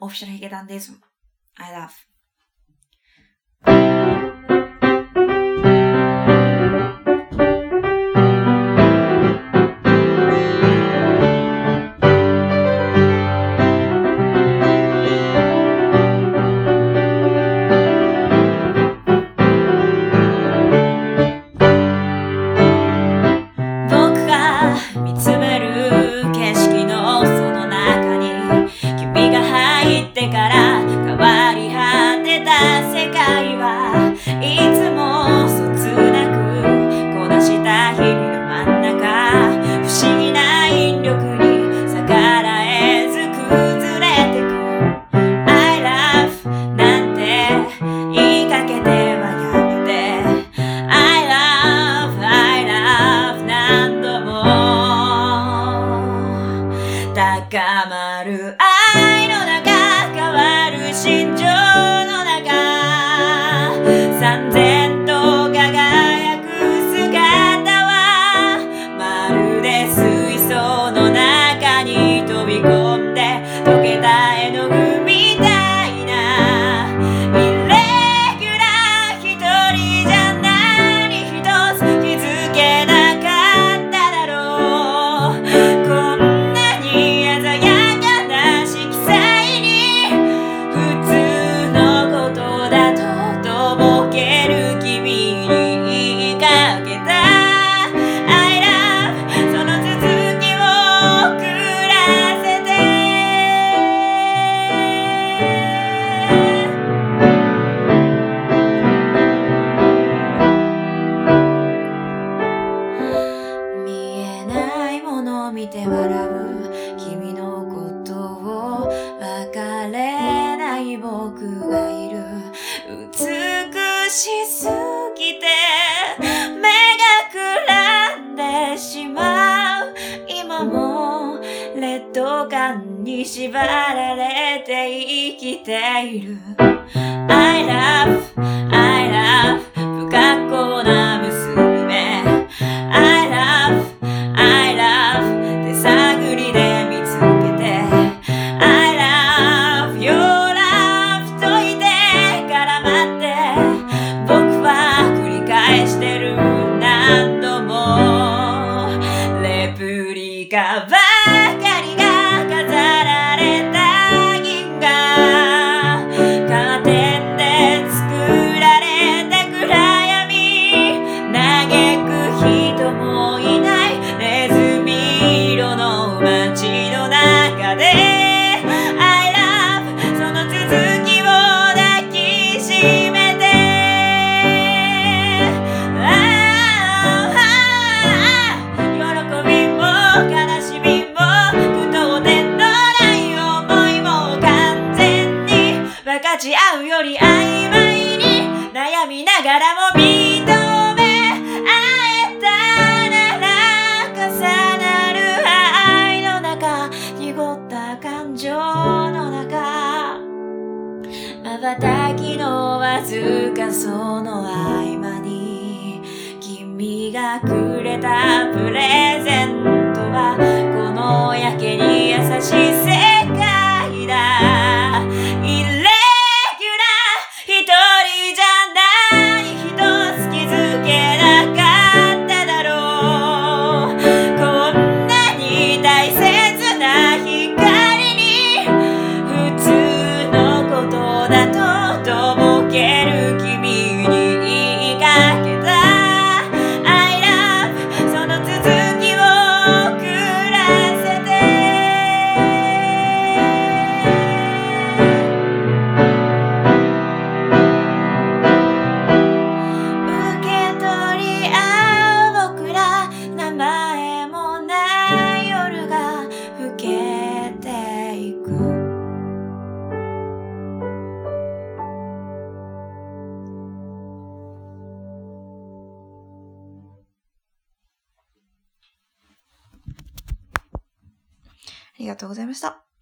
オフィシャルヒゲダンです。I love. 深まる愛の中変わる心情の中。3000見て笑う。君のことを別れない僕がいる。美しすぎて目がくらんでしまう。今も劣等感に縛られて生きている。I love, I love 不格好な娘。ばかりが飾られた銀河。カーテンで作られた暗闇。嘆く人もいない。ネズミ色の街の中で。ち合うより曖昧に悩みながらも認め合えたなら重なる。愛の中濁った感情の中瞬きのわずかその合間に君がくれたプレゼントはありがとうございました。